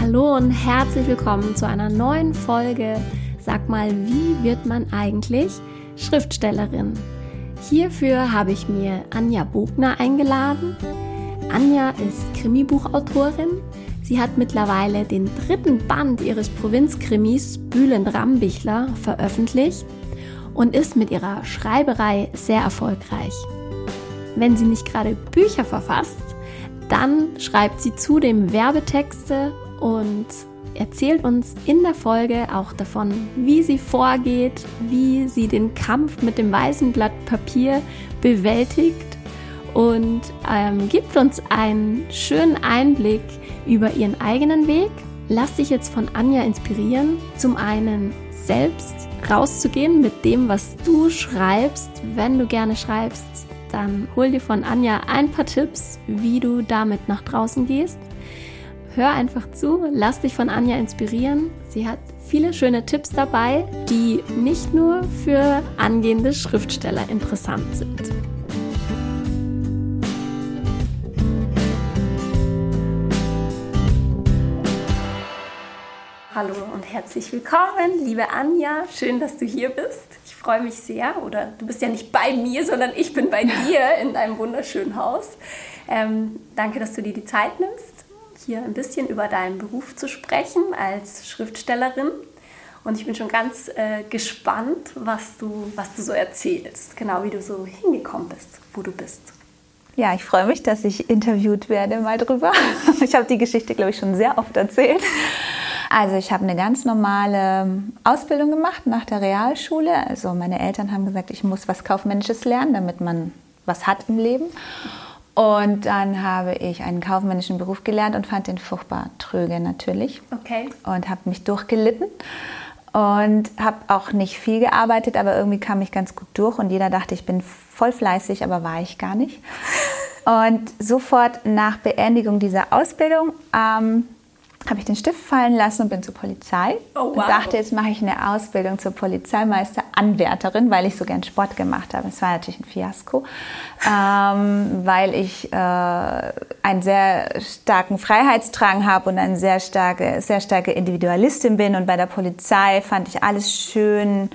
Hallo und herzlich willkommen zu einer neuen Folge. Sag mal, wie wird man eigentlich Schriftstellerin? Hierfür habe ich mir Anja Bogner eingeladen. Anja ist Krimibuchautorin. Sie hat mittlerweile den dritten Band ihres Provinzkrimis Bühlen Rambichler veröffentlicht und ist mit ihrer Schreiberei sehr erfolgreich. Wenn sie nicht gerade Bücher verfasst, dann schreibt sie zudem Werbetexte und erzählt uns in der Folge auch davon, wie sie vorgeht, wie sie den Kampf mit dem weißen Blatt Papier bewältigt und ähm, gibt uns einen schönen Einblick über ihren eigenen Weg. Lass dich jetzt von Anja inspirieren, zum einen selbst rauszugehen mit dem, was du schreibst, wenn du gerne schreibst, dann hol dir von Anja ein paar Tipps, wie du damit nach draußen gehst. Hör einfach zu, lass dich von Anja inspirieren. Sie hat viele schöne Tipps dabei, die nicht nur für angehende Schriftsteller interessant sind. Hallo und herzlich willkommen, liebe Anja. Schön, dass du hier bist. Ich freue mich sehr. Oder du bist ja nicht bei mir, sondern ich bin bei dir in deinem wunderschönen Haus. Ähm, danke, dass du dir die Zeit nimmst, hier ein bisschen über deinen Beruf zu sprechen als Schriftstellerin. Und ich bin schon ganz äh, gespannt, was du, was du so erzählst. Genau wie du so hingekommen bist, wo du bist. Ja, ich freue mich, dass ich interviewt werde mal drüber. Ich habe die Geschichte, glaube ich, schon sehr oft erzählt. Also ich habe eine ganz normale Ausbildung gemacht nach der Realschule. Also meine Eltern haben gesagt, ich muss was Kaufmännisches lernen, damit man was hat im Leben. Und dann habe ich einen kaufmännischen Beruf gelernt und fand den furchtbar tröge natürlich. Okay. Und habe mich durchgelitten und habe auch nicht viel gearbeitet, aber irgendwie kam ich ganz gut durch und jeder dachte, ich bin voll fleißig, aber war ich gar nicht. Und sofort nach Beendigung dieser Ausbildung ähm, habe ich den Stift fallen lassen und bin zur Polizei. Oh, wow. Und dachte, jetzt mache ich eine Ausbildung zur Polizeimeister-Anwärterin, weil ich so gern Sport gemacht habe. Es war natürlich ein Fiasko, ähm, weil ich äh, einen sehr starken Freiheitsdrang habe und eine sehr starke, sehr starke Individualistin bin. Und bei der Polizei fand ich alles schön.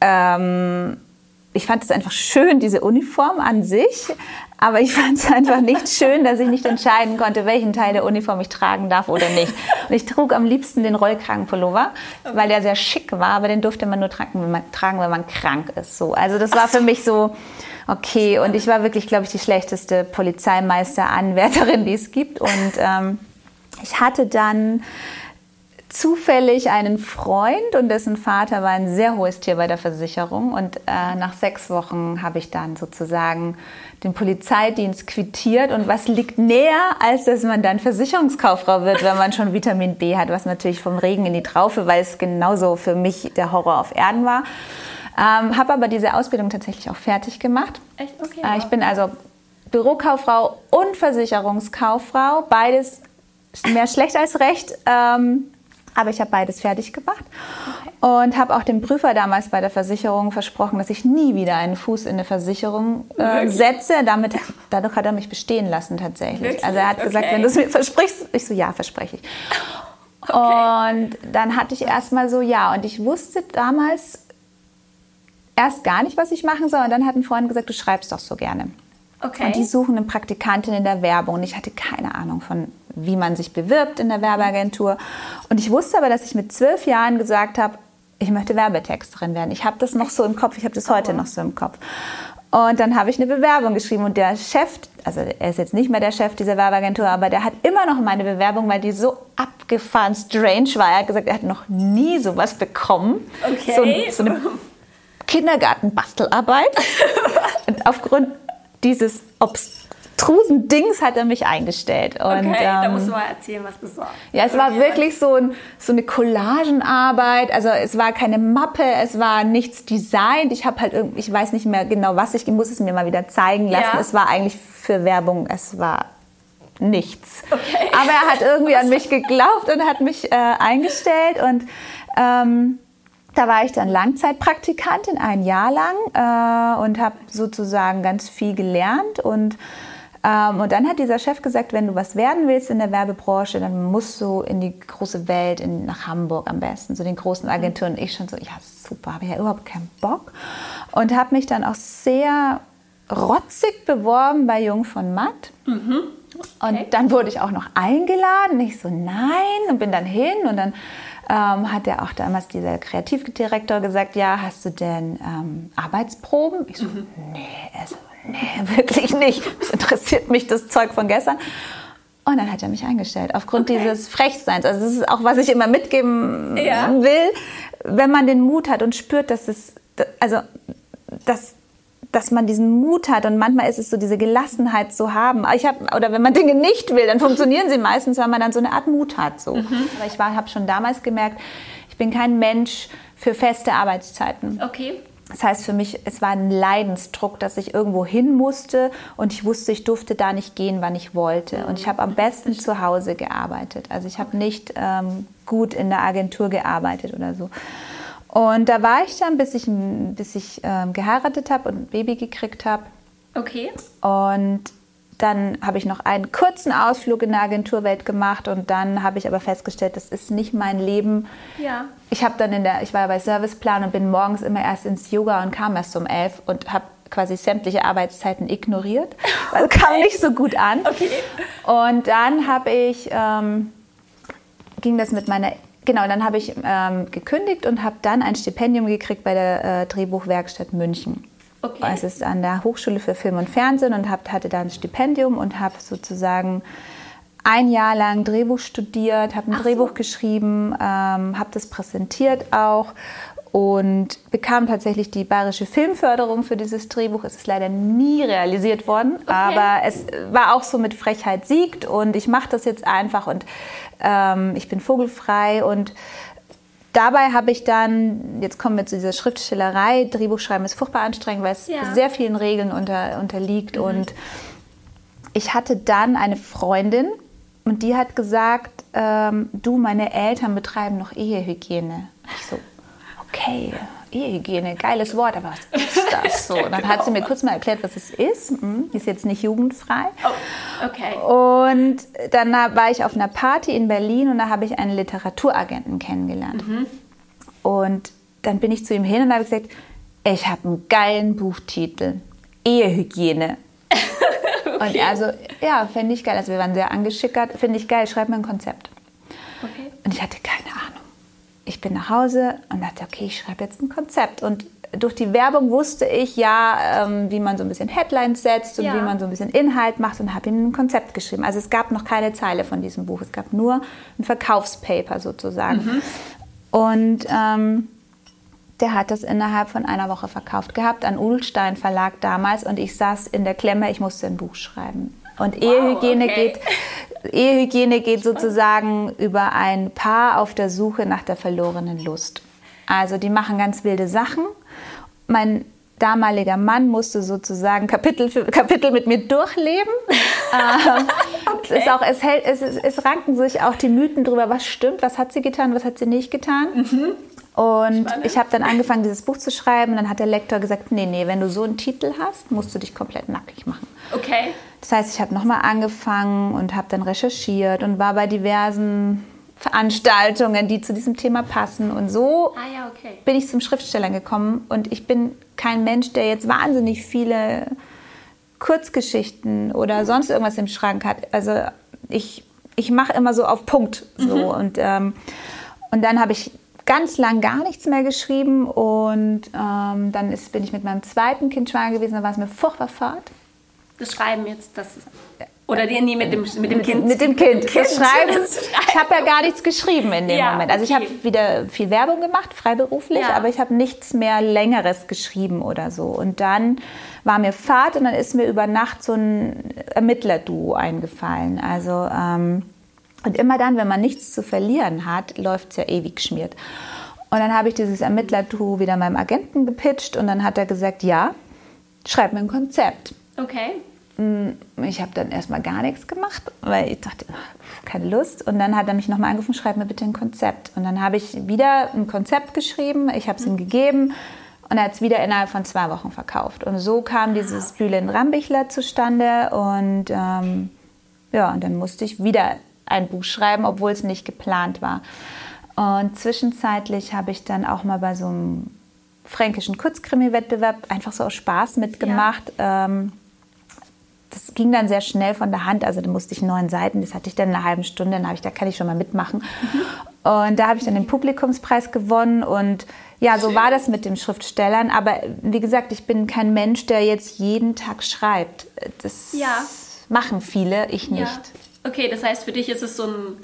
Ähm, ich fand es einfach schön, diese Uniform an sich, aber ich fand es einfach nicht schön, dass ich nicht entscheiden konnte, welchen Teil der Uniform ich tragen darf oder nicht. Und ich trug am liebsten den Rollkragenpullover, weil der sehr schick war, aber den durfte man nur tragen, wenn man, tragen, wenn man krank ist. So. Also das war für mich so okay. Und ich war wirklich, glaube ich, die schlechteste Polizeimeister-Anwärterin, die es gibt. Und ähm, ich hatte dann zufällig einen Freund und dessen Vater war ein sehr hohes Tier bei der Versicherung. Und äh, nach sechs Wochen habe ich dann sozusagen den Polizeidienst quittiert. Und was liegt näher, als dass man dann Versicherungskauffrau wird, wenn man schon Vitamin B hat, was natürlich vom Regen in die Traufe, weil es genauso für mich der Horror auf Erden war. Ähm, habe aber diese Ausbildung tatsächlich auch fertig gemacht. Echt? Okay. Äh, ich bin also Bürokauffrau und Versicherungskauffrau, beides mehr schlecht als recht. Ähm, aber ich habe beides fertig gemacht und habe auch dem Prüfer damals bei der Versicherung versprochen, dass ich nie wieder einen Fuß in eine Versicherung äh, setze. Damit, dadurch hat er mich bestehen lassen tatsächlich. Wirklich? Also er hat gesagt, Okay. wenn du es mir versprichst, ich so, ja, verspreche ich. Okay. Und dann hatte ich erstmal so, ja, und ich wusste damals erst gar nicht, was ich machen soll. Und dann hat ein Freund gesagt, du schreibst doch so gerne. Okay. Und die suchen eine Praktikantin in der Werbung. Und ich hatte keine Ahnung von, wie man sich bewirbt in der Werbeagentur. Und ich wusste aber, dass ich mit zwölf Jahren gesagt habe, ich möchte Werbetexterin werden. Ich habe das noch so im Kopf, ich habe das heute noch so im Kopf. Und dann habe ich eine Bewerbung geschrieben und der Chef, also er ist jetzt nicht mehr der Chef dieser Werbeagentur, aber der hat immer noch meine Bewerbung, weil die so abgefahren strange war. Er hat gesagt, er hat noch nie sowas bekommen. Okay. So, so eine Kindergartenbastelarbeit. und aufgrund dieses obstrusen Dings hat er mich eingestellt. Und, okay, da ähm, musst du mal erzählen, was das war. ja, es war wirklich so, ein, so eine Collagenarbeit. Also es war keine Mappe, es war nichts designt. Ich habe halt irgendwie, ich weiß nicht mehr genau was, ich muss es mir mal wieder zeigen lassen. Ja. Es war eigentlich für Werbung, es war nichts. Okay. Aber er hat irgendwie an mich geglaubt und hat mich äh, eingestellt und ähm, da war ich dann Langzeitpraktikantin ein Jahr lang äh, und habe sozusagen ganz viel gelernt und und dann hat dieser Chef gesagt, wenn du was werden willst in der Werbebranche, dann musst du in die große Welt, in, nach Hamburg am besten, zu den großen Agenturen. Ich schon so, ja super, habe ich ja überhaupt keinen Bock. Und habe mich dann auch sehr rotzig beworben bei Jung von Matt. Mhm. Okay. Und dann wurde ich auch noch eingeladen. Ich so, nein, und bin dann hin und dann ähm, hat ja auch damals dieser Kreativdirektor gesagt, ja, hast du denn ähm, Arbeitsproben? Ich so, mhm. nee, also, nee, wirklich nicht. Das interessiert mich das Zeug von gestern. Und dann hat er mich eingestellt, aufgrund okay. dieses Frechseins. Also das ist auch, was ich immer mitgeben ja. will, wenn man den Mut hat und spürt, dass es, also, dass dass man diesen Mut hat und manchmal ist es so diese Gelassenheit zu haben. Ich hab, oder wenn man Dinge nicht will, dann funktionieren sie meistens, weil man dann so eine Art Mut hat. So. Mhm. Aber ich habe schon damals gemerkt, ich bin kein Mensch für feste Arbeitszeiten. Okay. Das heißt für mich, es war ein Leidensdruck, dass ich irgendwo hin musste und ich wusste, ich durfte da nicht gehen, wann ich wollte. Und ich habe am besten zu Hause gearbeitet. Also ich habe nicht ähm, gut in der Agentur gearbeitet oder so. Und da war ich dann, bis ich, bis ich ähm, geheiratet habe und ein Baby gekriegt habe. Okay. Und dann habe ich noch einen kurzen Ausflug in der Agenturwelt gemacht und dann habe ich aber festgestellt, das ist nicht mein Leben. Ja. Ich habe dann in der, ich war bei Serviceplan und bin morgens immer erst ins Yoga und kam erst um elf und habe quasi sämtliche Arbeitszeiten ignoriert, weil okay. kam nicht so gut an. Okay. Und dann habe ich ähm, ging das mit meiner Genau, dann habe ich ähm, gekündigt und habe dann ein Stipendium gekriegt bei der äh, Drehbuchwerkstatt München. Okay. Es ist an der Hochschule für Film und Fernsehen und hab, hatte da ein Stipendium und habe sozusagen ein Jahr lang Drehbuch studiert, habe ein Ach Drehbuch so. geschrieben, ähm, habe das präsentiert auch und bekam tatsächlich die bayerische Filmförderung für dieses Drehbuch. Es ist leider nie realisiert worden, okay. aber es war auch so mit Frechheit siegt und ich mache das jetzt einfach und ähm, ich bin vogelfrei und dabei habe ich dann, jetzt kommen wir zu dieser Schriftstellerei, Drehbuchschreiben ist furchtbar anstrengend, weil es ja. sehr vielen Regeln unter, unterliegt mhm. und ich hatte dann eine Freundin und die hat gesagt, ähm, du, meine Eltern betreiben noch Ehehygiene. Ich so, okay, Ehehygiene, geiles Wort, aber was ist das so? Und dann hat sie mir kurz mal erklärt, was es ist. Hm, ist jetzt nicht jugendfrei. Oh, okay. Und dann war ich auf einer Party in Berlin und da habe ich einen Literaturagenten kennengelernt. Mhm. Und dann bin ich zu ihm hin und habe gesagt, ich habe einen geilen Buchtitel, Ehehygiene. okay. Und also, ja, fände ich geil. Also wir waren sehr angeschickert. Finde ich geil, schreib mir ein Konzept. Okay. Und ich hatte keine ich bin nach Hause und dachte, okay, ich schreibe jetzt ein Konzept. Und durch die Werbung wusste ich ja, ähm, wie man so ein bisschen Headlines setzt und ja. wie man so ein bisschen Inhalt macht und habe ihm ein Konzept geschrieben. Also es gab noch keine Zeile von diesem Buch, es gab nur ein Verkaufspaper sozusagen. Mhm. Und ähm, der hat das innerhalb von einer Woche verkauft gehabt an Ulstein Verlag damals und ich saß in der Klemme, ich musste ein Buch schreiben. Und wow, Ehehygiene okay. geht Ehehygiene geht sozusagen über ein Paar auf der Suche nach der verlorenen Lust. Also die machen ganz wilde Sachen. Mein damaliger Mann musste sozusagen Kapitel für Kapitel mit mir durchleben. ähm, okay. es, auch, es, hält, es, es, ranken sich auch die Mythen darüber, was stimmt, was hat sie getan, was hat sie nicht getan. Mhm. Und Spannend. ich habe dann angefangen, dieses Buch zu schreiben. Dann hat der Lektor gesagt, nee, nee, wenn du so einen Titel hast, musst du dich komplett nackig machen. Okay. Das heißt, ich habe nochmal angefangen und habe dann recherchiert und war bei diversen Veranstaltungen, die zu diesem Thema passen. Und so ah, ja, okay. bin ich zum Schriftsteller gekommen. Und ich bin kein Mensch, der jetzt wahnsinnig viele Kurzgeschichten oder sonst irgendwas im Schrank hat. Also ich, ich mache immer so auf Punkt. So. Mhm. Und, ähm, und dann habe ich ganz lang gar nichts mehr geschrieben. Und ähm, dann ist, bin ich mit meinem zweiten Kind schwanger gewesen. Da war es mir furchtbar fad das Schreiben jetzt, das oder die, nie mit dem, mit dem Kind? Mit dem Kind. kind. Das Schreiben, ich habe ja gar nichts geschrieben in dem ja, Moment. Also okay. ich habe wieder viel Werbung gemacht, freiberuflich, ja. aber ich habe nichts mehr Längeres geschrieben oder so. Und dann war mir Fahrt und dann ist mir über Nacht so ein Ermittlerduo eingefallen. Also ähm, und immer dann, wenn man nichts zu verlieren hat, läuft es ja ewig geschmiert. Und dann habe ich dieses Ermittlerduo wieder meinem Agenten gepitcht und dann hat er gesagt, ja, schreib mir ein Konzept. Okay. Mm, ich habe dann erstmal gar nichts gemacht, weil ich dachte, keine Lust. Und dann hat er mich nochmal angerufen, schreib mir bitte ein Konzept. Und dann habe ich wieder ein Konzept geschrieben, ich habe es ihm gegeben. Und er hat es wieder innerhalb von zwei Wochen verkauft. Und so kam dieses Bühlen Rambichler zustande. Und ähm, ja, und dann musste ich wieder ein Buch schreiben, obwohl es nicht geplant war. Und zwischenzeitlich habe ich dann auch mal bei so einem fränkischen Kurzkrimi-Wettbewerb einfach so aus Spaß mitgemacht. Ja. Ähm, das ging dann sehr schnell von der Hand. Also da musste ich neun Seiten, das hatte ich dann in einer halben Stunde, dann habe ich, da kann ich schon mal mitmachen. Mhm. Und da habe ich dann den Publikumspreis gewonnen und ja, so war das mit den Schriftstellern. Aber wie gesagt, ich bin kein Mensch, der jetzt jeden Tag schreibt. Das ja. machen viele, ich nicht. Ja. Okay, das heißt, für dich ist es so ein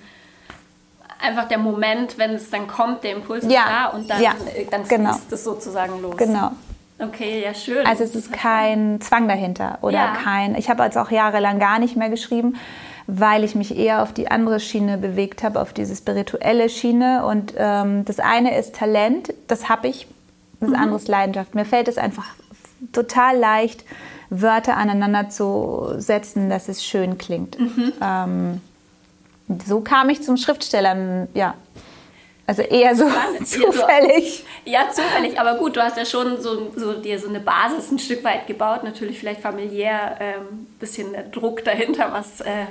einfach der Moment, wenn es dann kommt, der Impuls ist da und dann, ja, äh, dann genau. fließt es sozusagen los. Genau. Okay, ja, schön. Also es ist kein Zwang dahinter oder ja. kein. Ich habe also auch jahrelang gar nicht mehr geschrieben, weil ich mich eher auf die andere Schiene bewegt habe, auf diese spirituelle Schiene. Und ähm, das eine ist Talent, das habe ich, das mhm. andere ist Leidenschaft. Mir fällt es einfach total leicht, Wörter aneinander zu setzen, dass es schön klingt. Mhm. Ähm, so kam ich zum Schriftsteller, ja. Also eher so zufällig. Ja, zufällig, aber gut, du hast ja schon so, so dir so eine Basis ein Stück weit gebaut, natürlich vielleicht familiär, ein ähm, bisschen Druck dahinter, was äh,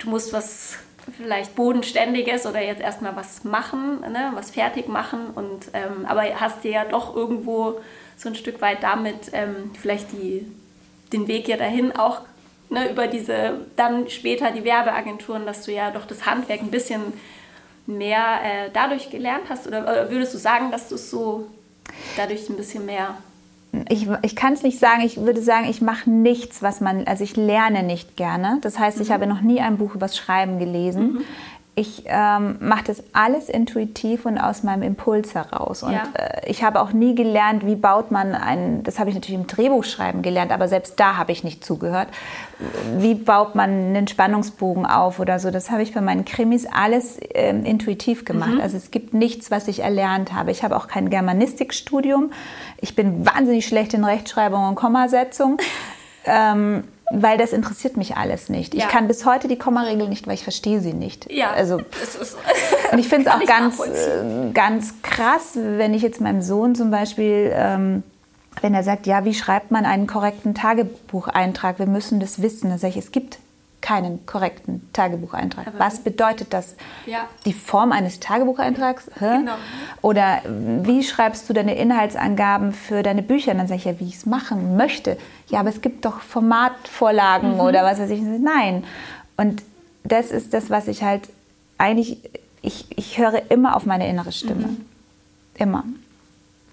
du musst was vielleicht bodenständiges oder jetzt erstmal was machen, ne, was fertig machen. Und ähm, aber hast dir ja doch irgendwo so ein Stück weit damit ähm, vielleicht die, den Weg ja dahin auch ne, über diese dann später die Werbeagenturen, dass du ja doch das Handwerk ein bisschen mehr äh, dadurch gelernt hast? Oder, oder, würdest du sagen, dass du es so dadurch ein bisschen mehr. Ich, ich kann es nicht sagen, ich würde sagen, ich mache nichts, was man, also ich lerne nicht gerne. Das heißt, ich mhm. habe noch nie ein Buch übers Schreiben gelesen. Mhm ich ähm, mache das alles intuitiv und aus meinem Impuls heraus. Und ja. äh, ich habe auch nie gelernt, wie baut man ein, das habe ich natürlich im Drehbuchschreiben gelernt, aber selbst da habe ich nicht zugehört. Wie baut man einen Spannungsbogen auf oder so? Das habe ich bei meinen Krimis alles ähm, intuitiv gemacht. Mhm. Also es gibt nichts, was ich erlernt habe. Ich habe auch kein Germanistikstudium. Ich bin wahnsinnig schlecht in Rechtschreibung und Kommasetzung. ähm, weil das interessiert mich alles nicht. Ja. Ich kann bis heute die Kommaregel nicht, weil ich verstehe sie nicht. Ja. Also, und ich finde es auch ganz, äh, ganz krass, wenn ich jetzt meinem Sohn zum Beispiel, ähm, wenn er sagt, ja, wie schreibt man einen korrekten Tagebucheintrag? Wir müssen das wissen. Dann sage ich, es gibt keinen korrekten Tagebucheintrag. Aber Was bedeutet das? Ja. Die Form eines Tagebucheintrags? Genau. Oder wie schreibst du deine Inhaltsangaben für deine Bücher? Und dann sage ich ja, wie ich es machen möchte. Ja, aber es gibt doch Formatvorlagen mhm. oder was weiß ich. Nein. Und das ist das, was ich halt eigentlich, ich, ich höre immer auf meine innere Stimme. Mhm. Immer.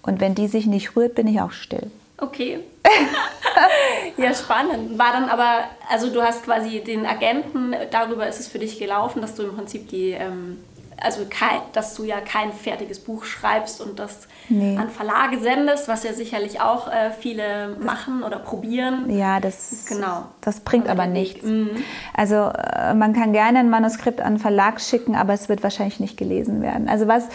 Und wenn die sich nicht rührt, bin ich auch still. Okay. ja, spannend. War dann aber, also du hast quasi den Agenten, darüber ist es für dich gelaufen, dass du im Prinzip die, ähm, also kein, dass du ja kein fertiges Buch schreibst und das nee. an Verlage sendest, was ja sicherlich auch äh, viele machen oder probieren. Ja, das, genau. das bringt aber nichts. Mhm. Also äh, man kann gerne ein Manuskript an einen Verlag schicken, aber es wird wahrscheinlich nicht gelesen werden. Also was,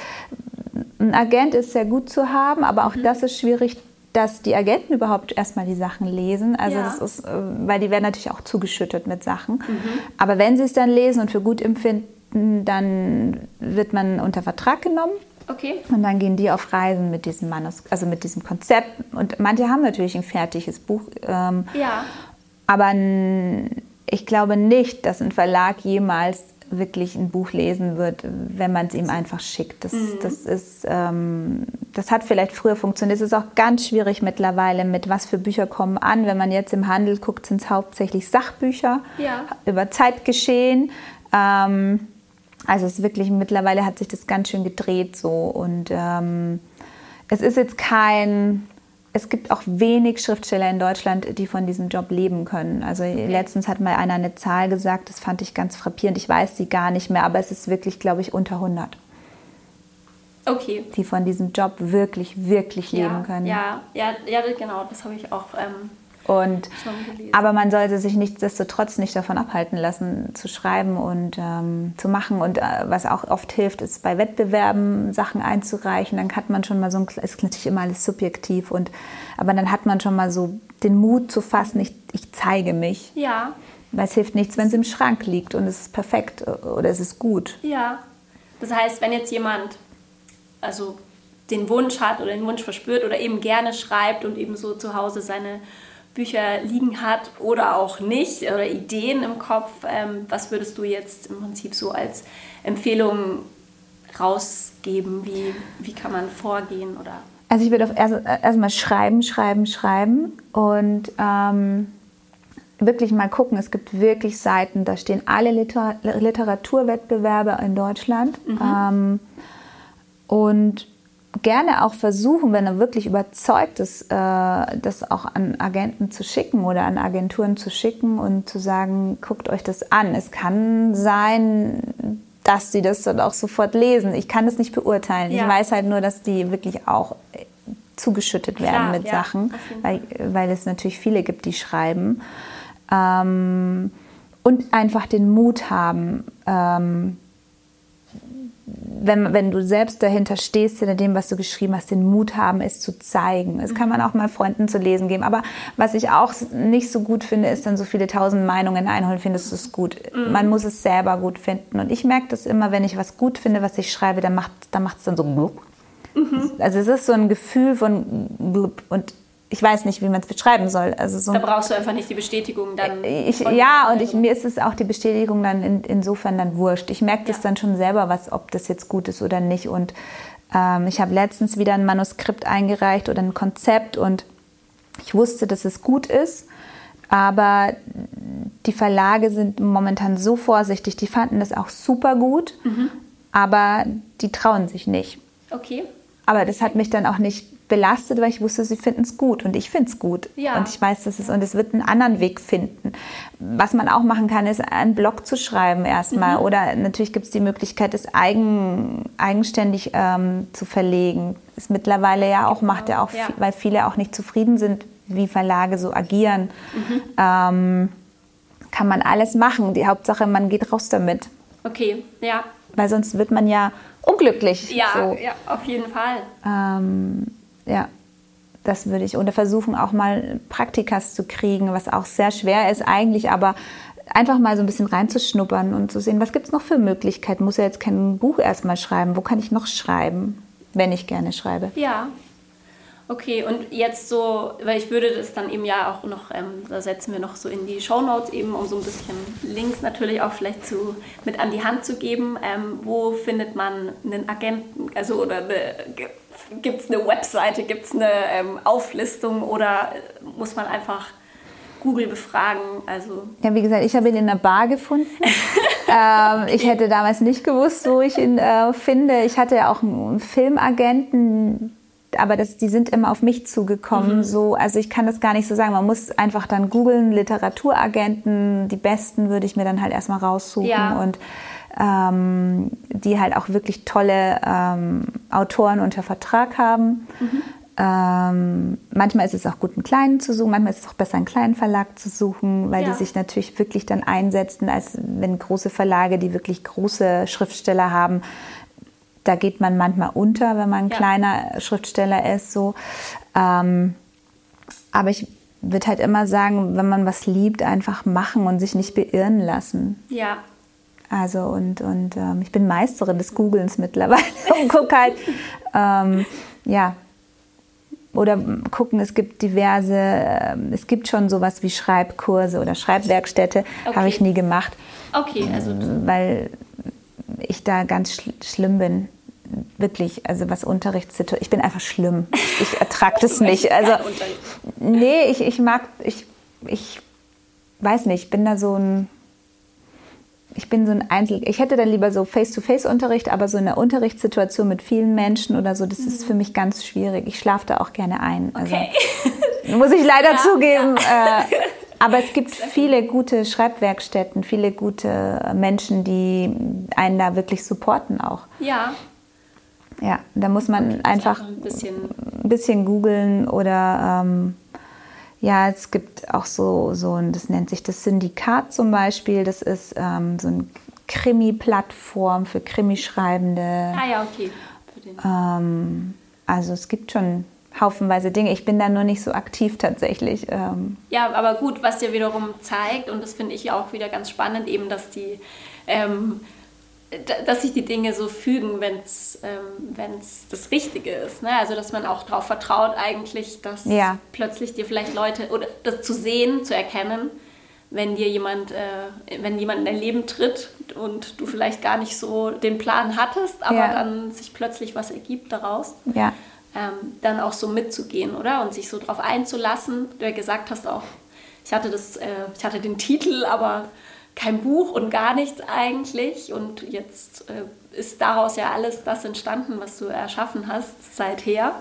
ein Agent ist sehr gut zu haben, aber auch mhm. das ist schwierig dass die Agenten überhaupt erstmal die Sachen lesen. Also ja. das ist, äh, weil die werden natürlich auch zugeschüttet mit Sachen. Mhm. Aber wenn sie es dann lesen und für gut empfinden, dann wird man unter Vertrag genommen. Okay. Und dann gehen die auf Reisen mit diesem Manus also mit diesem Konzept. Und manche haben natürlich ein fertiges Buch. Ähm, ja. Aber ich glaube nicht, dass ein Verlag jemals wirklich ein Buch lesen wird, wenn man es ihm einfach schickt. Das, mhm. das, ist, ähm, das hat vielleicht früher funktioniert. Es ist auch ganz schwierig mittlerweile, mit was für Bücher kommen an. Wenn man jetzt im Handel guckt, sind es hauptsächlich Sachbücher ja. über Zeitgeschehen. Ähm, also es ist wirklich, mittlerweile hat sich das ganz schön gedreht so. Und ähm, es ist jetzt kein es gibt auch wenig Schriftsteller in Deutschland, die von diesem Job leben können. Also okay. letztens hat mal einer eine Zahl gesagt, das fand ich ganz frappierend. Ich weiß sie gar nicht mehr, aber es ist wirklich, glaube ich, unter 100. Okay. Die von diesem Job wirklich, wirklich ja, leben können. Ja, ja, ja, genau, das habe ich auch ähm, und, aber man sollte sich nichtsdestotrotz nicht davon abhalten lassen, zu schreiben und ähm, zu machen. Und äh, was auch oft hilft, ist bei Wettbewerben Sachen einzureichen. Dann hat man schon mal so ein, ist natürlich immer alles subjektiv, und, aber dann hat man schon mal so den Mut zu fassen, ich, ich zeige mich. Ja. Weil es hilft nichts, wenn es im Schrank liegt und es ist perfekt oder es ist gut. Ja. Das heißt, wenn jetzt jemand, also den Wunsch hat oder den Wunsch verspürt oder eben gerne schreibt und eben so zu Hause seine Bücher liegen hat oder auch nicht oder Ideen im Kopf, ähm, was würdest du jetzt im Prinzip so als Empfehlung rausgeben? Wie, wie kann man vorgehen? Oder? Also ich würde auf erst, erstmal schreiben, schreiben, schreiben und ähm, wirklich mal gucken. Es gibt wirklich Seiten, da stehen alle Liter Literaturwettbewerbe in Deutschland. Mhm. Ähm, und gerne auch versuchen, wenn er wirklich überzeugt ist, äh, das auch an Agenten zu schicken oder an Agenturen zu schicken und zu sagen, guckt euch das an. Es kann sein, dass sie das dann auch sofort lesen. Ich kann das nicht beurteilen. Ja. Ich weiß halt nur, dass die wirklich auch zugeschüttet werden Klar, mit ja, Sachen, weil, weil es natürlich viele gibt, die schreiben. Ähm, und einfach den Mut haben, ähm, wenn, wenn du selbst dahinter stehst, hinter dem, was du geschrieben hast, den Mut haben, es zu zeigen. Es kann man auch mal Freunden zu lesen geben. Aber was ich auch nicht so gut finde, ist dann so viele tausend Meinungen einholen, findest du es gut. Mhm. Man muss es selber gut finden. Und ich merke das immer, wenn ich was gut finde, was ich schreibe, dann macht es dann, dann so. Mhm. Also es ist so ein Gefühl von. Und ich weiß nicht, wie man es beschreiben soll. Also so da brauchst du einfach nicht die Bestätigung dann. Ich, ja, und ich, mir ist es auch die Bestätigung dann in, insofern dann wurscht. Ich merke das ja. dann schon selber, was, ob das jetzt gut ist oder nicht. Und ähm, ich habe letztens wieder ein Manuskript eingereicht oder ein Konzept und ich wusste, dass es gut ist. Aber die Verlage sind momentan so vorsichtig, die fanden das auch super gut, mhm. aber die trauen sich nicht. Okay. Aber das hat mich dann auch nicht belastet, weil ich wusste, sie finden es gut und ich finde es gut. Ja. Und ich weiß, dass es und es wird einen anderen Weg finden. Was man auch machen kann, ist einen Blog zu schreiben erstmal. Mhm. Oder natürlich gibt es die Möglichkeit, es eigen, eigenständig ähm, zu verlegen. Das mittlerweile ja auch genau. macht ja auch, ja. Viel, weil viele auch nicht zufrieden sind, wie Verlage so agieren. Mhm. Ähm, kann man alles machen. Die Hauptsache, man geht raus damit. Okay, ja. Weil sonst wird man ja unglücklich. Ja, so. ja auf jeden Fall. Ähm, ja, das würde ich. Oder versuchen auch mal Praktikas zu kriegen, was auch sehr schwer ist eigentlich, aber einfach mal so ein bisschen reinzuschnuppern und zu sehen, was gibt es noch für Möglichkeiten. Muss ja jetzt kein Buch erstmal schreiben. Wo kann ich noch schreiben, wenn ich gerne schreibe? Ja. Okay, und jetzt so, weil ich würde das dann eben ja auch noch, ähm, da setzen wir noch so in die Show Notes eben, um so ein bisschen Links natürlich auch vielleicht zu, mit an die Hand zu geben. Ähm, wo findet man einen Agenten, also oder eine Gibt es eine Webseite, gibt es eine ähm, Auflistung oder muss man einfach Google befragen? Also ja, wie gesagt, ich habe ihn in einer Bar gefunden. ähm, ich hätte damals nicht gewusst, wo ich ihn äh, finde. Ich hatte ja auch einen Filmagenten, aber das, die sind immer auf mich zugekommen. Mhm. So, also ich kann das gar nicht so sagen. Man muss einfach dann googeln, Literaturagenten, die besten würde ich mir dann halt erstmal raussuchen ja. und ähm, die halt auch wirklich tolle ähm, Autoren unter Vertrag haben. Mhm. Ähm, manchmal ist es auch gut, einen kleinen zu suchen, manchmal ist es auch besser, einen kleinen Verlag zu suchen, weil ja. die sich natürlich wirklich dann einsetzen, als wenn große Verlage, die wirklich große Schriftsteller haben, da geht man manchmal unter, wenn man ein ja. kleiner Schriftsteller ist. So. Ähm, aber ich würde halt immer sagen, wenn man was liebt, einfach machen und sich nicht beirren lassen. Ja, also und, und ähm, ich bin Meisterin des Googlens mittlerweile und gucke halt, ähm, ja, oder gucken, es gibt diverse, äh, es gibt schon sowas wie Schreibkurse oder Schreibwerkstätte, okay. habe ich nie gemacht. Okay, also. Weil ich da ganz schl schlimm bin. Wirklich, also was Unterrichtssituation, ich bin einfach schlimm. Ich ertrage das nicht. Also, nee, ich, ich mag, ich, ich weiß nicht, ich bin da so ein, ich bin so ein Einzel. Ich hätte dann lieber so Face-to-Face-Unterricht, aber so eine Unterrichtssituation mit vielen Menschen oder so, das ist für mich ganz schwierig. Ich schlafe da auch gerne ein. Also, okay. muss ich leider ja, zugeben. Ja. Äh, aber es gibt viele gute Schreibwerkstätten, viele gute Menschen, die einen da wirklich supporten auch. Ja. Ja, da muss man okay, einfach ein bisschen, bisschen googeln oder ähm, ja, es gibt auch so, so ein, das nennt sich das Syndikat zum Beispiel. Das ist ähm, so eine Krimi-Plattform für Krimischreibende. Ah ja, okay. Ähm, also es gibt schon haufenweise Dinge. Ich bin da nur nicht so aktiv tatsächlich. Ähm. Ja, aber gut, was dir wiederum zeigt, und das finde ich auch wieder ganz spannend, eben, dass die ähm, dass sich die Dinge so fügen, wenn es ähm, das Richtige ist. Ne? Also dass man auch darauf vertraut eigentlich, dass ja. plötzlich dir vielleicht Leute oder das zu sehen, zu erkennen, wenn dir jemand, äh, wenn jemand in dein Leben tritt und du vielleicht gar nicht so den Plan hattest, aber ja. dann sich plötzlich was ergibt daraus. Ja. Ähm, dann auch so mitzugehen, oder? Und sich so darauf einzulassen. Du ja gesagt hast auch, ich hatte das, äh, ich hatte den Titel, aber kein Buch und gar nichts eigentlich. Und jetzt äh, ist daraus ja alles das entstanden, was du erschaffen hast seither.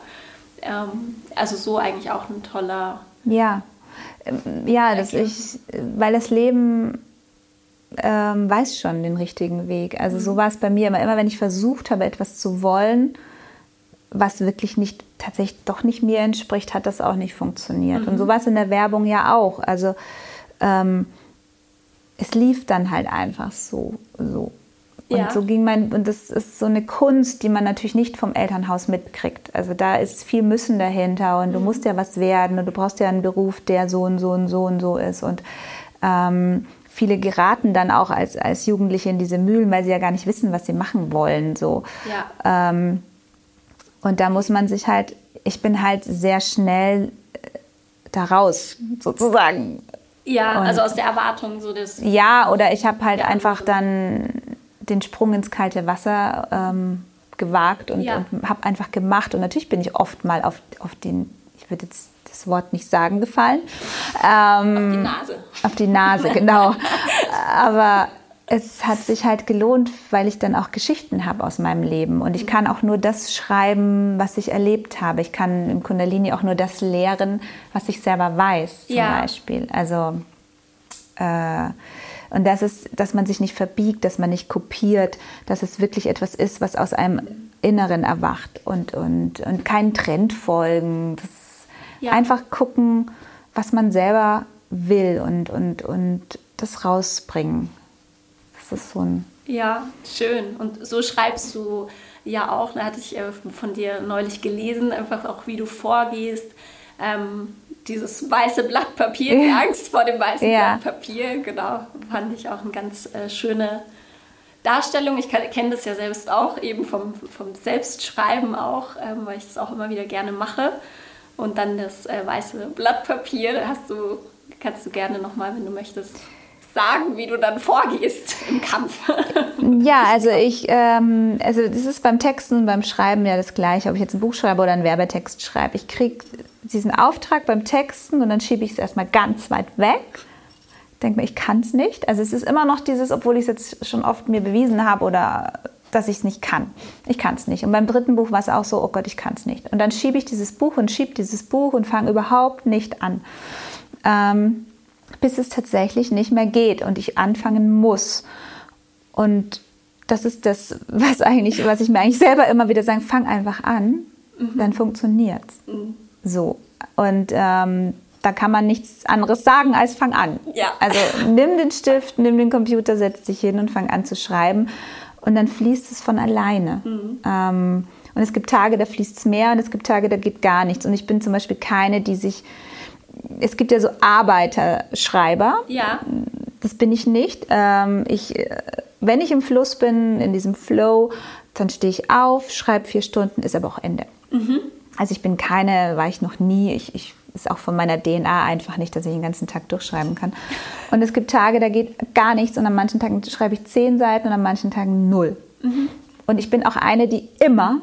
Ähm, also so eigentlich auch ein toller. Ja, ähm, ja, dass ich, weil das Leben ähm, weiß schon den richtigen Weg. Also mhm. so war es bei mir immer. Immer wenn ich versucht habe, etwas zu wollen, was wirklich nicht tatsächlich doch nicht mir entspricht, hat das auch nicht funktioniert. Mhm. Und so war es in der Werbung ja auch. Also ähm, es lief dann halt einfach so. so. Und ja. so ging mein, und das ist so eine Kunst, die man natürlich nicht vom Elternhaus mitkriegt. Also da ist viel Müssen dahinter und du mhm. musst ja was werden und du brauchst ja einen Beruf, der so und so und so und so ist. Und ähm, viele geraten dann auch als, als Jugendliche in diese Mühlen, weil sie ja gar nicht wissen, was sie machen wollen. So. Ja. Ähm, und da muss man sich halt, ich bin halt sehr schnell äh, daraus sozusagen ja, und also aus der Erwartung so das. Ja, oder ich habe halt einfach dann den Sprung ins kalte Wasser ähm, gewagt und, ja. und habe einfach gemacht. Und natürlich bin ich oft mal auf, auf den, ich würde jetzt das Wort nicht sagen, gefallen. Ähm, auf die Nase. Auf die Nase, genau. Aber es hat sich halt gelohnt, weil ich dann auch Geschichten habe aus meinem Leben. Und ich kann auch nur das schreiben, was ich erlebt habe. Ich kann im Kundalini auch nur das lehren, was ich selber weiß, zum ja. Beispiel. Also, äh, und das ist, dass man sich nicht verbiegt, dass man nicht kopiert, dass es wirklich etwas ist, was aus einem Inneren erwacht und, und, und keinen Trend folgen. Ja. Einfach gucken, was man selber will und, und, und das rausbringen. Das ist so ein. Ja, schön. Und so schreibst du ja auch, da hatte ich äh, von dir neulich gelesen, einfach auch wie du vorgehst. Ähm, dieses weiße Blatt Papier, die Angst vor dem weißen ja. Blatt Papier, genau, fand ich auch eine ganz äh, schöne Darstellung. Ich kenne das ja selbst auch, eben vom, vom Selbstschreiben auch, ähm, weil ich das auch immer wieder gerne mache. Und dann das äh, weiße Blatt Papier, da hast du, kannst du gerne nochmal, wenn du möchtest, sagen, wie du dann vorgehst im Kampf. ja, also ich, ähm, also das ist beim Texten und beim Schreiben ja das Gleiche, ob ich jetzt ein Buch schreibe oder einen Werbetext schreibe. Ich kriege diesen Auftrag beim Texten und dann schiebe ich es erstmal ganz weit weg. Denke mir, ich kann es nicht. Also es ist immer noch dieses, obwohl ich es jetzt schon oft mir bewiesen habe oder dass ich es nicht kann. Ich kann es nicht. Und beim dritten Buch war es auch so, oh Gott, ich kann es nicht. Und dann schiebe ich dieses Buch und schiebe dieses Buch und fange überhaupt nicht an. Ähm, bis es tatsächlich nicht mehr geht und ich anfangen muss. Und das ist das, was eigentlich, was ich mir eigentlich selber immer wieder sage, fang einfach an, mhm. dann funktioniert's. Mhm. So. Und ähm, da kann man nichts anderes sagen als fang an. Ja. Also nimm den Stift, nimm den Computer, setz dich hin und fang an zu schreiben. Und dann fließt es von alleine. Mhm. Ähm, und es gibt Tage, da fließt es mehr und es gibt Tage, da geht gar nichts. Und ich bin zum Beispiel keine, die sich es gibt ja so Arbeiterschreiber. Ja. Das bin ich nicht. Ähm, ich, äh, wenn ich im Fluss bin, in diesem Flow, dann stehe ich auf, schreibe vier Stunden, ist aber auch Ende. Mhm. Also ich bin keine, war ich noch nie, ich, ich ist auch von meiner DNA einfach nicht, dass ich den ganzen Tag durchschreiben kann. Und es gibt Tage, da geht gar nichts und an manchen Tagen schreibe ich zehn Seiten und an manchen Tagen null. Mhm. Und ich bin auch eine, die immer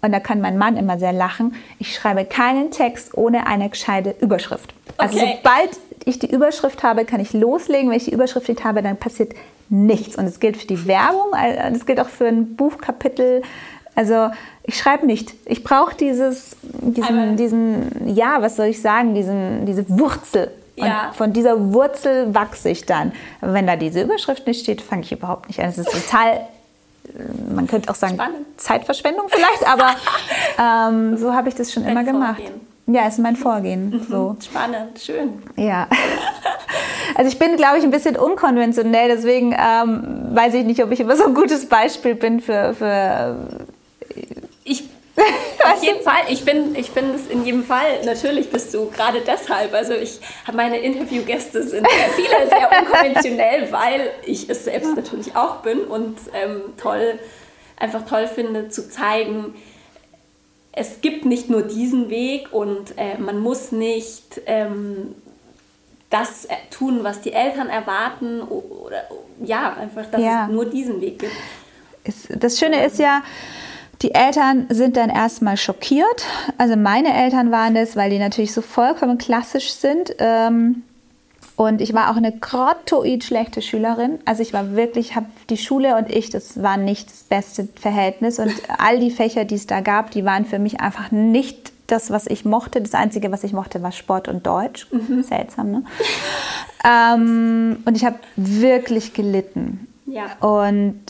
und da kann mein Mann immer sehr lachen, ich schreibe keinen Text ohne eine gescheite Überschrift. Also okay. sobald ich die Überschrift habe, kann ich loslegen. Wenn ich die Überschrift nicht habe, dann passiert nichts. Und es gilt für die Werbung, äh, das gilt auch für ein Buchkapitel. Also ich schreibe nicht. Ich brauche dieses, diesen, diesen, ja, was soll ich sagen, diesen, diese Wurzel. Ja. Und von dieser Wurzel wachse ich dann. wenn da diese Überschrift nicht steht, fange ich überhaupt nicht an. Es ist total man könnte auch sagen, Spannend. Zeitverschwendung vielleicht, aber ähm, so habe ich das schon Dein immer gemacht. Vorgehen. Ja, ist mein Vorgehen. Mhm. So. Spannend, schön. Ja. Also ich bin, glaube ich, ein bisschen unkonventionell, deswegen ähm, weiß ich nicht, ob ich immer so ein gutes Beispiel bin für. für Auf jeden Fall. Ich finde ich find es in jedem Fall. Natürlich bist du gerade deshalb. Also ich habe meine Interviewgäste sind viele sehr unkonventionell, weil ich es selbst natürlich auch bin und ähm, toll, einfach toll finde zu zeigen, es gibt nicht nur diesen Weg und äh, man muss nicht ähm, das tun, was die Eltern erwarten oder ja, einfach, dass ja. es nur diesen Weg gibt. Das Schöne ist ja, die Eltern sind dann erstmal schockiert. Also meine Eltern waren es, weil die natürlich so vollkommen klassisch sind. Ähm, und ich war auch eine grottoid schlechte Schülerin. Also ich war wirklich, habe die Schule und ich, das war nicht das beste Verhältnis. Und all die Fächer, die es da gab, die waren für mich einfach nicht das, was ich mochte. Das Einzige, was ich mochte, war Sport und Deutsch. Mhm. Seltsam, ne? ähm, und ich habe wirklich gelitten. Ja. Und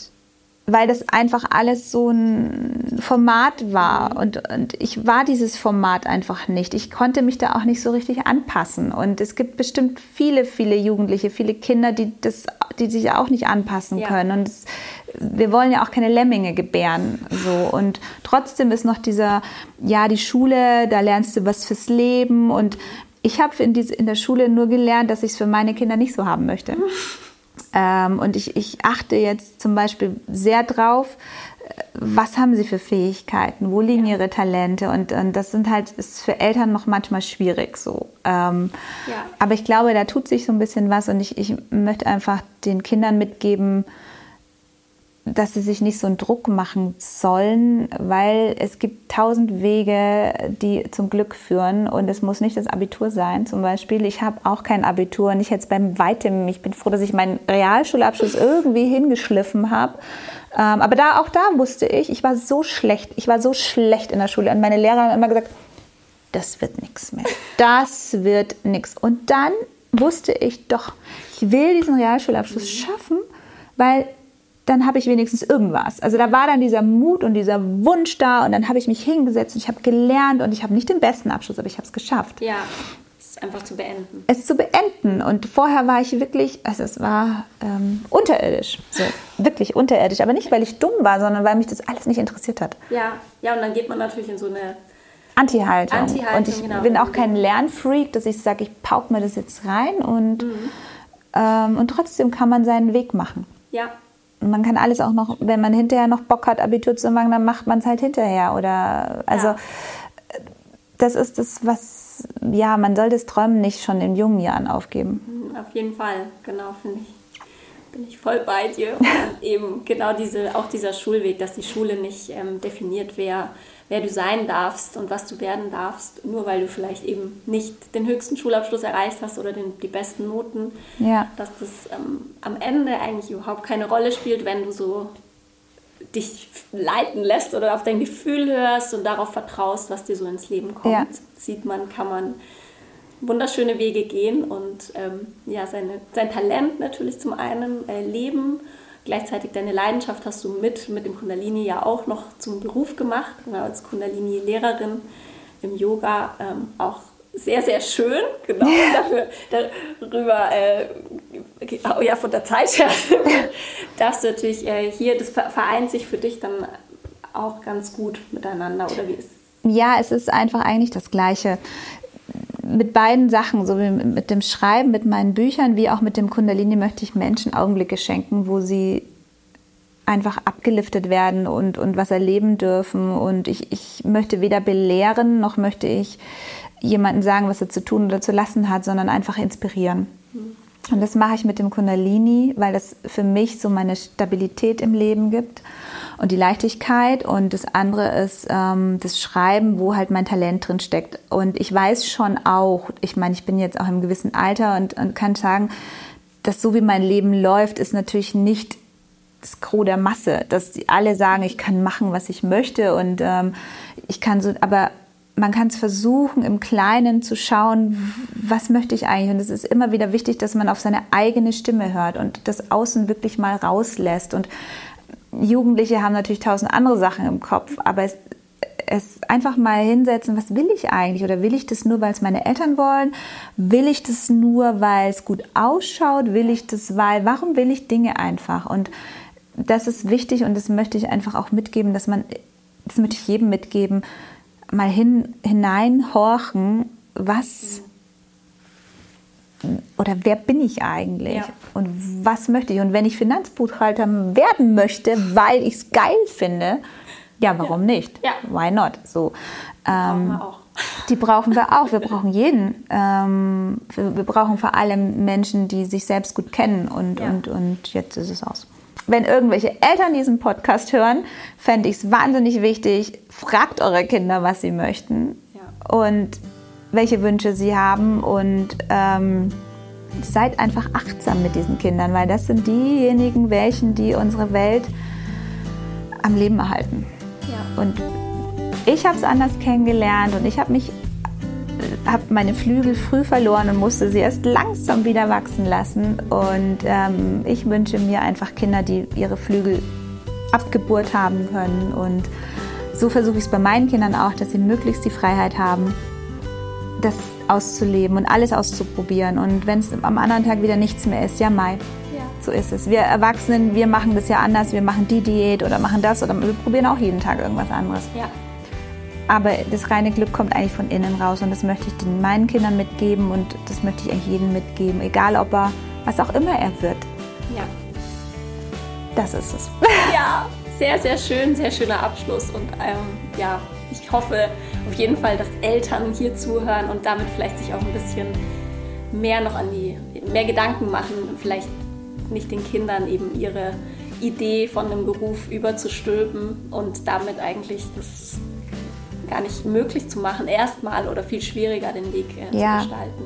weil das einfach alles so ein Format war. Mhm. Und, und ich war dieses Format einfach nicht. Ich konnte mich da auch nicht so richtig anpassen. Und es gibt bestimmt viele, viele Jugendliche, viele Kinder, die, das, die sich auch nicht anpassen ja. können. Und es, wir wollen ja auch keine Lemminge gebären. So. Und trotzdem ist noch dieser, ja, die Schule, da lernst du was fürs Leben. Und ich habe in, in der Schule nur gelernt, dass ich es für meine Kinder nicht so haben möchte. Ähm, und ich, ich achte jetzt zum Beispiel sehr drauf, was haben sie für Fähigkeiten, wo liegen ihre Talente und, und das sind halt ist für Eltern noch manchmal schwierig so. Ähm, ja. Aber ich glaube, da tut sich so ein bisschen was und ich, ich möchte einfach den Kindern mitgeben, dass sie sich nicht so einen Druck machen sollen, weil es gibt tausend Wege, die zum Glück führen und es muss nicht das Abitur sein. Zum Beispiel, ich habe auch kein Abitur und ich jetzt beim weitem, ich bin froh, dass ich meinen Realschulabschluss irgendwie hingeschliffen habe. Ähm, aber da auch da wusste ich, ich war so schlecht, ich war so schlecht in der Schule und meine Lehrer haben immer gesagt, das wird nichts mehr, das wird nichts. Und dann wusste ich doch, ich will diesen Realschulabschluss schaffen, weil dann habe ich wenigstens irgendwas. Also da war dann dieser Mut und dieser Wunsch da und dann habe ich mich hingesetzt und ich habe gelernt und ich habe nicht den besten Abschluss, aber ich habe es geschafft. Ja, es einfach zu beenden. Es zu beenden und vorher war ich wirklich, also es war ähm, unterirdisch, so wirklich unterirdisch, aber nicht weil ich dumm war, sondern weil mich das alles nicht interessiert hat. Ja, ja und dann geht man natürlich in so eine Anti-Haltung. Anti und ich genau. bin auch kein Lernfreak, dass ich sage, ich pauke mir das jetzt rein und, mhm. ähm, und trotzdem kann man seinen Weg machen. Ja, man kann alles auch noch, wenn man hinterher noch Bock hat, Abitur zu machen, dann macht man es halt hinterher. Oder also ja. das ist das, was ja, man soll das Träumen nicht schon in jungen Jahren aufgeben. Mhm, auf jeden Fall, genau, finde ich. Bin ich voll bei dir. Und eben genau diese, auch dieser Schulweg, dass die Schule nicht ähm, definiert, wer wer du sein darfst und was du werden darfst, nur weil du vielleicht eben nicht den höchsten Schulabschluss erreicht hast oder den, die besten Noten. Ja. Dass das ähm, am Ende eigentlich überhaupt keine Rolle spielt, wenn du so dich leiten lässt oder auf dein Gefühl hörst und darauf vertraust, was dir so ins Leben kommt. Ja. Sieht man, kann man wunderschöne Wege gehen und ähm, ja, seine, sein Talent natürlich zum einen äh, leben Gleichzeitig deine Leidenschaft hast du mit, mit dem Kundalini ja auch noch zum Beruf gemacht, genau, als Kundalini-Lehrerin im Yoga ähm, auch sehr, sehr schön, genau, dafür, darüber, äh, oh ja, von der Zeit her, darfst du natürlich äh, hier, das vereint sich für dich dann auch ganz gut miteinander, oder wie ist ja, es ist einfach eigentlich das Gleiche mit beiden Sachen, so wie mit dem Schreiben, mit meinen Büchern, wie auch mit dem Kundalini, möchte ich Menschen Augenblicke schenken, wo sie einfach abgeliftet werden und, und was erleben dürfen. Und ich, ich möchte weder belehren, noch möchte ich jemandem sagen, was er zu tun oder zu lassen hat, sondern einfach inspirieren. Und das mache ich mit dem Kundalini, weil das für mich so meine Stabilität im Leben gibt und die Leichtigkeit. Und das andere ist ähm, das Schreiben, wo halt mein Talent drin steckt. Und ich weiß schon auch, ich meine, ich bin jetzt auch im gewissen Alter und, und kann sagen, dass so wie mein Leben läuft, ist natürlich nicht das Gros der Masse, dass die alle sagen, ich kann machen, was ich möchte und ähm, ich kann so, aber man kann es versuchen, im Kleinen zu schauen, was möchte ich eigentlich. Und es ist immer wieder wichtig, dass man auf seine eigene Stimme hört und das Außen wirklich mal rauslässt. Und Jugendliche haben natürlich tausend andere Sachen im Kopf, aber es, es einfach mal hinsetzen, was will ich eigentlich? Oder will ich das nur, weil es meine Eltern wollen? Will ich das nur, weil es gut ausschaut? Will ich das, weil, warum will ich Dinge einfach? Und das ist wichtig und das möchte ich einfach auch mitgeben, dass man das möchte ich jedem mitgeben, mal hin, hineinhorchen, was oder wer bin ich eigentlich ja. und was möchte ich? Und wenn ich Finanzbuchhalter werden möchte, weil ich es geil finde, ja, warum ja. nicht? Ja. Why not? So, ähm, die brauchen wir auch. Wir brauchen jeden. Ähm, wir, wir, brauchen vor allem Menschen, die sich selbst gut kennen. Und, und, und jetzt ist es aus. Wenn irgendwelche Eltern diesen Podcast hören, fände ich es wahnsinnig wichtig, fragt eure Kinder, was sie möchten. Und welche Wünsche sie haben und ähm, seid einfach achtsam mit diesen Kindern, weil das sind diejenigen, welchen die unsere Welt am Leben erhalten. Ja. Und ich habe es anders kennengelernt und ich habe mich habe meine Flügel früh verloren und musste sie erst langsam wieder wachsen lassen. Und ähm, ich wünsche mir einfach Kinder, die ihre Flügel abgeburt haben können. Und so versuche ich es bei meinen Kindern auch, dass sie möglichst die Freiheit haben, das auszuleben und alles auszuprobieren. Und wenn es am anderen Tag wieder nichts mehr ist, ja, Mai. Ja. So ist es. Wir Erwachsenen, wir machen das ja anders. Wir machen die Diät oder machen das oder wir probieren auch jeden Tag irgendwas anderes. Ja. Aber das reine Glück kommt eigentlich von innen raus und das möchte ich den meinen Kindern mitgeben und das möchte ich eigentlich jedem mitgeben, egal ob er, was auch immer er wird. Ja. Das ist es. Ja, sehr, sehr schön, sehr schöner Abschluss und ähm, ja, ich hoffe auf jeden Fall, dass Eltern hier zuhören und damit vielleicht sich auch ein bisschen mehr noch an die, mehr Gedanken machen, vielleicht nicht den Kindern eben ihre Idee von einem Beruf überzustülpen und damit eigentlich das gar nicht möglich zu machen, erstmal oder viel schwieriger den Weg äh, ja. zu gestalten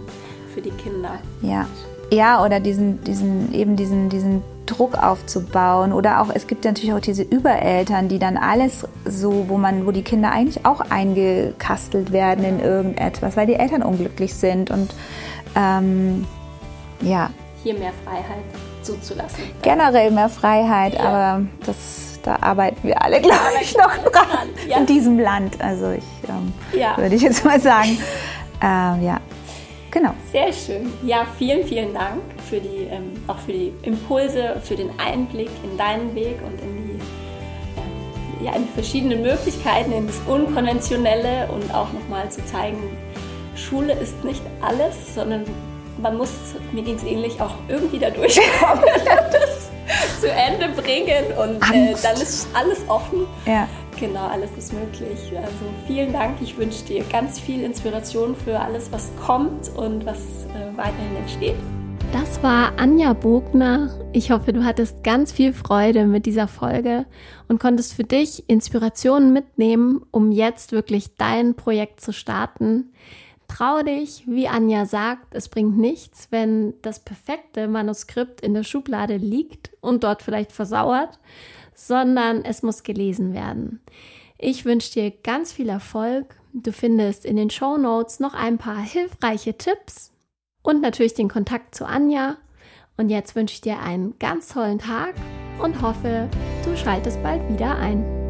für die Kinder. Ja. Ja, oder diesen, diesen, eben diesen, diesen Druck aufzubauen oder auch es gibt natürlich auch diese Übereltern, die dann alles so, wo man, wo die Kinder eigentlich auch eingekastelt werden in irgendetwas, weil die Eltern unglücklich sind und ähm, ja. Hier mehr Freiheit zuzulassen. Generell mehr Freiheit, ja. aber das, da arbeiten wir alle, glaube ich, noch dran ja. in diesem Land. Also ich ähm, ja. würde ich jetzt mal sagen, ähm, ja. Genau. Sehr schön. Ja, vielen, vielen Dank für die, ähm, auch für die Impulse, für den Einblick in deinen Weg und in die, ähm, ja, in verschiedenen Möglichkeiten, in das Unkonventionelle und auch nochmal zu zeigen, Schule ist nicht alles, sondern man muss, mir ging es ähnlich, auch irgendwie da durchkommen, das zu Ende bringen und äh, dann ist alles offen. Ja. Genau, alles ist möglich. Also vielen Dank. Ich wünsche dir ganz viel Inspiration für alles, was kommt und was äh, weiterhin entsteht. Das war Anja Bogner. Ich hoffe, du hattest ganz viel Freude mit dieser Folge und konntest für dich Inspirationen mitnehmen, um jetzt wirklich dein Projekt zu starten. Trau dich, wie Anja sagt, es bringt nichts, wenn das perfekte Manuskript in der Schublade liegt und dort vielleicht versauert, sondern es muss gelesen werden. Ich wünsche dir ganz viel Erfolg. Du findest in den Show Notes noch ein paar hilfreiche Tipps und natürlich den Kontakt zu Anja. Und jetzt wünsche ich dir einen ganz tollen Tag und hoffe, du schaltest bald wieder ein.